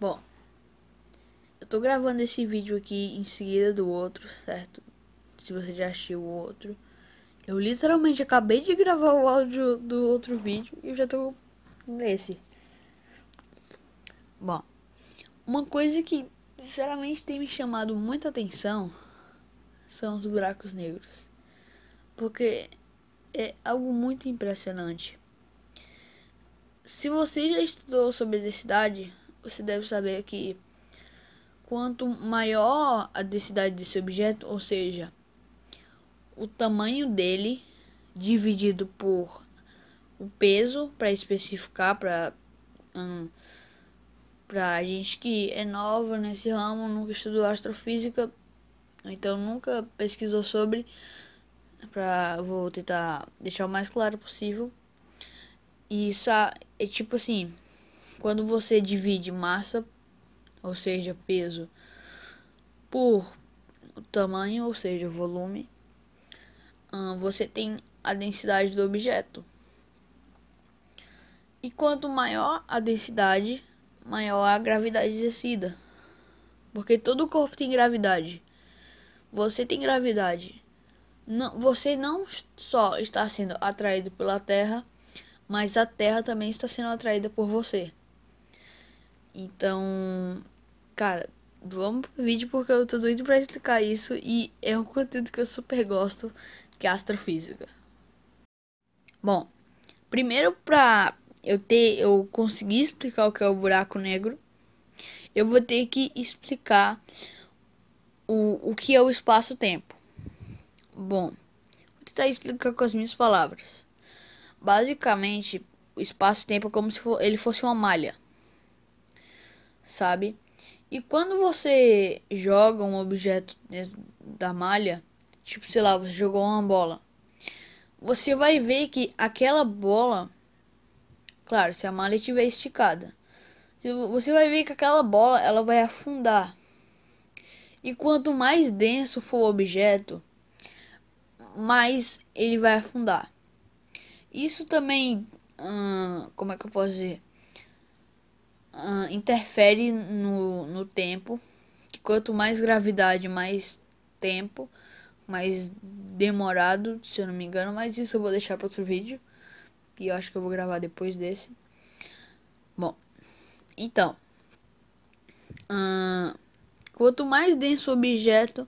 Bom, eu tô gravando esse vídeo aqui em seguida do outro, certo? Se você já assistiu o outro. Eu literalmente acabei de gravar o áudio do outro vídeo e eu já tô nesse. Bom, uma coisa que sinceramente tem me chamado muita atenção são os buracos negros. Porque é algo muito impressionante. Se você já estudou sobre densidade, você deve saber que quanto maior a densidade desse objeto, ou seja, o tamanho dele dividido por o peso para especificar para hum, para gente que é nova nesse ramo, nunca estudou astrofísica, então nunca pesquisou sobre, para vou tentar deixar o mais claro possível. E isso é tipo assim, quando você divide massa, ou seja, peso, por tamanho, ou seja, volume, você tem a densidade do objeto. E quanto maior a densidade, maior a gravidade exercida. Porque todo corpo tem gravidade. Você tem gravidade. Não, você não só está sendo atraído pela Terra, mas a Terra também está sendo atraída por você. Então, cara, vamos pro vídeo porque eu tô doido pra explicar isso e é um conteúdo que eu super gosto, que é astrofísica. Bom, primeiro pra eu ter eu conseguir explicar o que é o buraco negro, eu vou ter que explicar o, o que é o espaço-tempo. Bom, vou tentar explicar com as minhas palavras. Basicamente, o espaço-tempo é como se ele fosse uma malha sabe? E quando você joga um objeto dentro da malha, tipo, sei lá, você jogou uma bola, você vai ver que aquela bola, claro, se a malha estiver esticada, você vai ver que aquela bola ela vai afundar. E quanto mais denso for o objeto, mais ele vai afundar. Isso também, hum, como é que eu posso dizer? Uh, interfere no, no tempo. Quanto mais gravidade, mais tempo, mais demorado, se eu não me engano. Mas isso eu vou deixar para outro vídeo. Que eu acho que eu vou gravar depois desse. Bom, então. Uh, quanto mais denso o objeto,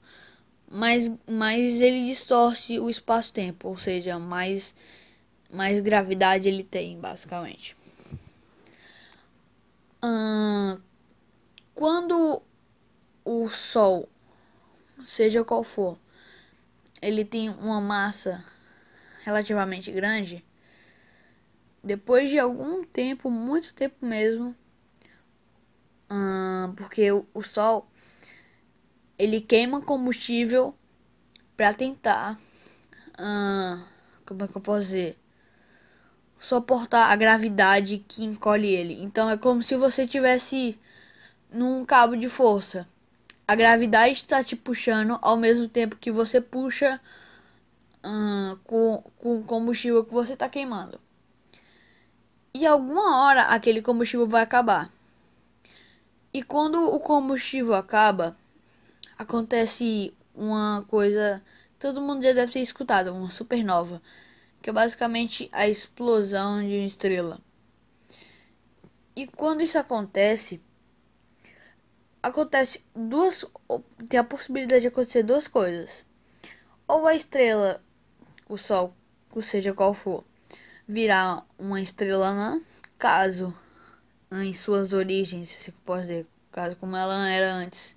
mais, mais ele distorce o espaço-tempo. Ou seja, mais, mais gravidade ele tem, basicamente quando o Sol, seja qual for, ele tem uma massa relativamente grande, depois de algum tempo, muito tempo mesmo, porque o, o Sol ele queima combustível para tentar, como é que eu posso dizer? Suportar a gravidade que encolhe ele. Então é como se você tivesse num cabo de força. A gravidade está te puxando ao mesmo tempo que você puxa hum, com, com o combustível que você está queimando. E alguma hora aquele combustível vai acabar. E quando o combustível acaba, acontece uma coisa todo mundo já deve ter escutado, uma supernova que é basicamente a explosão de uma estrela. E quando isso acontece, acontece duas, tem a possibilidade de acontecer duas coisas. Ou a estrela, o sol, ou seja qual for, virar uma estrela anã, caso em suas origens, se posso dizer, caso como ela era antes,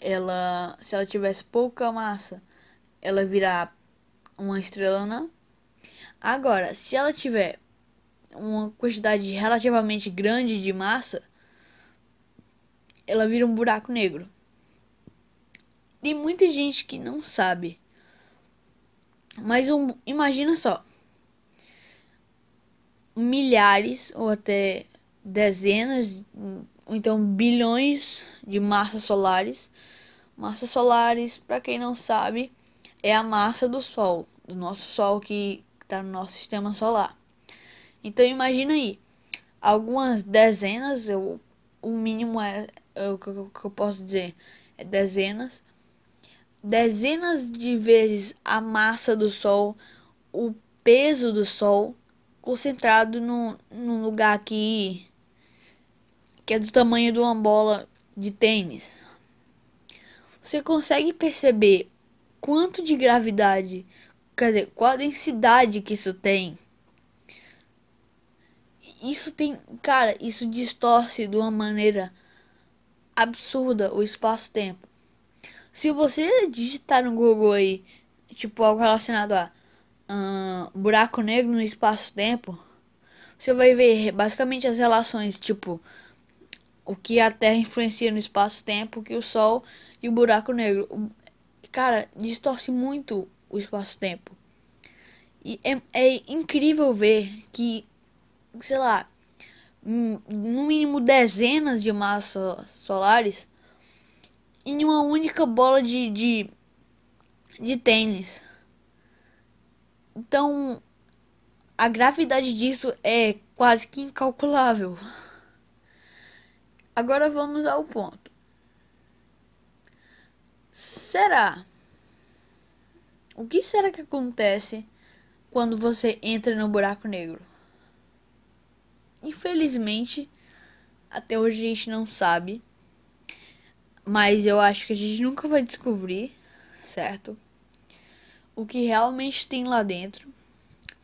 ela, se ela tivesse pouca massa, ela virar uma estrela anã. Agora, se ela tiver uma quantidade relativamente grande de massa, ela vira um buraco negro. Tem muita gente que não sabe. Mas um, imagina só. Milhares ou até dezenas, ou então bilhões de massas solares. Massas solares, para quem não sabe, é a massa do Sol, do nosso Sol que está no nosso sistema solar. Então imagina aí, algumas dezenas ou o mínimo é, é o que eu, eu posso dizer, é dezenas. Dezenas de vezes a massa do Sol, o peso do Sol, concentrado num lugar aqui que é do tamanho de uma bola de tênis. Você consegue perceber quanto de gravidade, quer dizer, qual a densidade que isso tem? Isso tem, cara, isso distorce de uma maneira absurda o espaço-tempo. Se você digitar no Google aí, tipo algo relacionado a buraco negro no espaço-tempo, você vai ver basicamente as relações, tipo o que a Terra influencia no espaço-tempo, que o Sol e o buraco negro. Cara, distorce muito o espaço-tempo. E é, é incrível ver que, sei lá, no mínimo dezenas de massas solares em uma única bola de, de, de tênis. Então, a gravidade disso é quase que incalculável. Agora vamos ao ponto. Será? O que será que acontece quando você entra no buraco negro? Infelizmente, até hoje a gente não sabe. Mas eu acho que a gente nunca vai descobrir, certo? O que realmente tem lá dentro.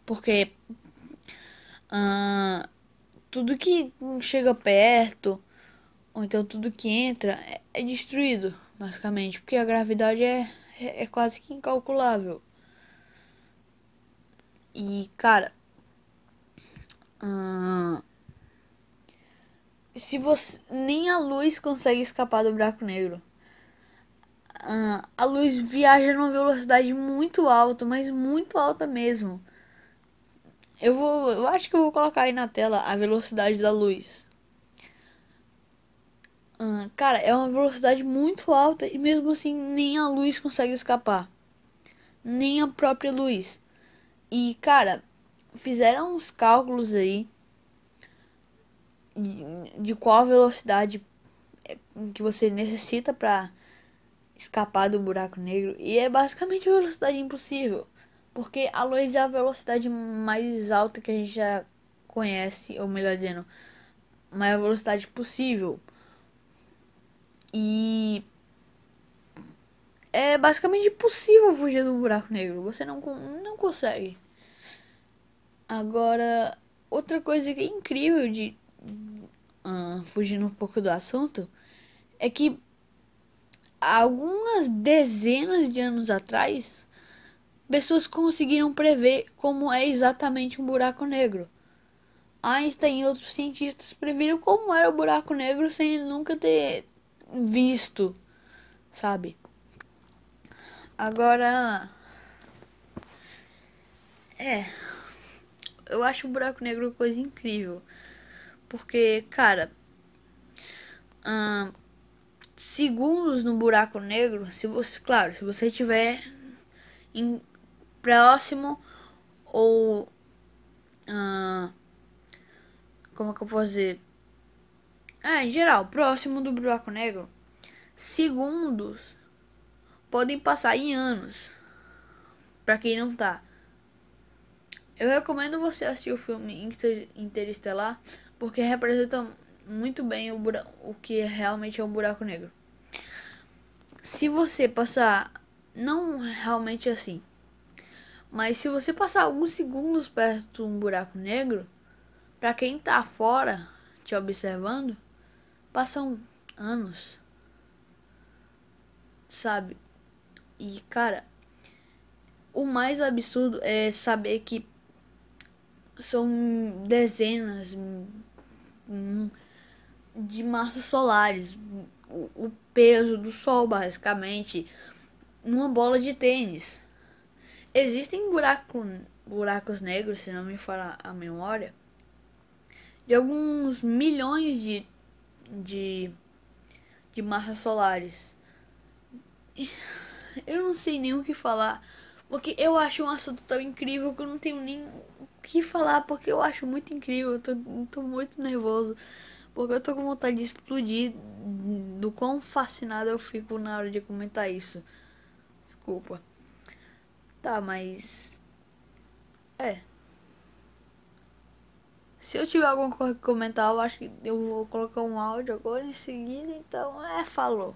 Porque uh, tudo que chega perto ou então tudo que entra é, é destruído, basicamente, porque a gravidade é, é, é quase que incalculável. E, cara, hum, se você nem a luz consegue escapar do buraco negro. A luz viaja numa velocidade muito alta, mas muito alta mesmo. Eu vou, eu acho que eu vou colocar aí na tela a velocidade da luz. Uh, cara, é uma velocidade muito alta e mesmo assim nem a luz consegue escapar. Nem a própria luz. E, cara, fizeram uns cálculos aí de, qual velocidade é, que você necessita para escapar do buraco negro. E é basicamente a velocidade impossível. Porque a luz é a velocidade mais alta que a gente já conhece, ou melhor dizendo, maior velocidade possível. E é basicamente impossível fugir do buraco negro. Você não, não consegue. Agora, outra coisa que é incrível de uh, fugindo um pouco do assunto é que algumas dezenas de anos atrás pessoas conseguiram prever como é exatamente um buraco negro. Einstein e outros cientistas previram como era o buraco negro sem nunca ter visto, sabe? Agora. É. Eu acho o buraco negro coisa incrível. Porque, cara. Hum, segundos no buraco negro, se você, claro, se você tiver em próximo ou hum, como é que eu posso dizer? É, em geral, próximo do buraco negro, segundos podem passar em anos. Para quem não tá. Eu recomendo você assistir o filme Inter Interestelar, porque representa muito bem o, o que realmente é um buraco negro. Se você passar, não realmente assim, mas se você passar alguns segundos perto de um buraco negro, para quem tá fora te observando, Passam anos. Sabe? E, cara, o mais absurdo é saber que são dezenas de massas solares. O, peso do Sol, basicamente, numa bola de tênis. Existem buraco, buracos negros, se não me falar a memória, de alguns milhões de de, de massas solares. Eu não sei nem o que falar, porque eu acho um assunto tão incrível que eu não tenho nem o que falar, porque eu acho muito incrível, eu tô, tô muito nervoso. Porque eu tô com vontade de explodir do quão fascinado eu fico na hora de comentar isso. Desculpa. Tá, mas. É. Se eu tiver alguma coisa que comentar, eu acho que eu vou colocar um áudio agora em seguida. Então, é, falou.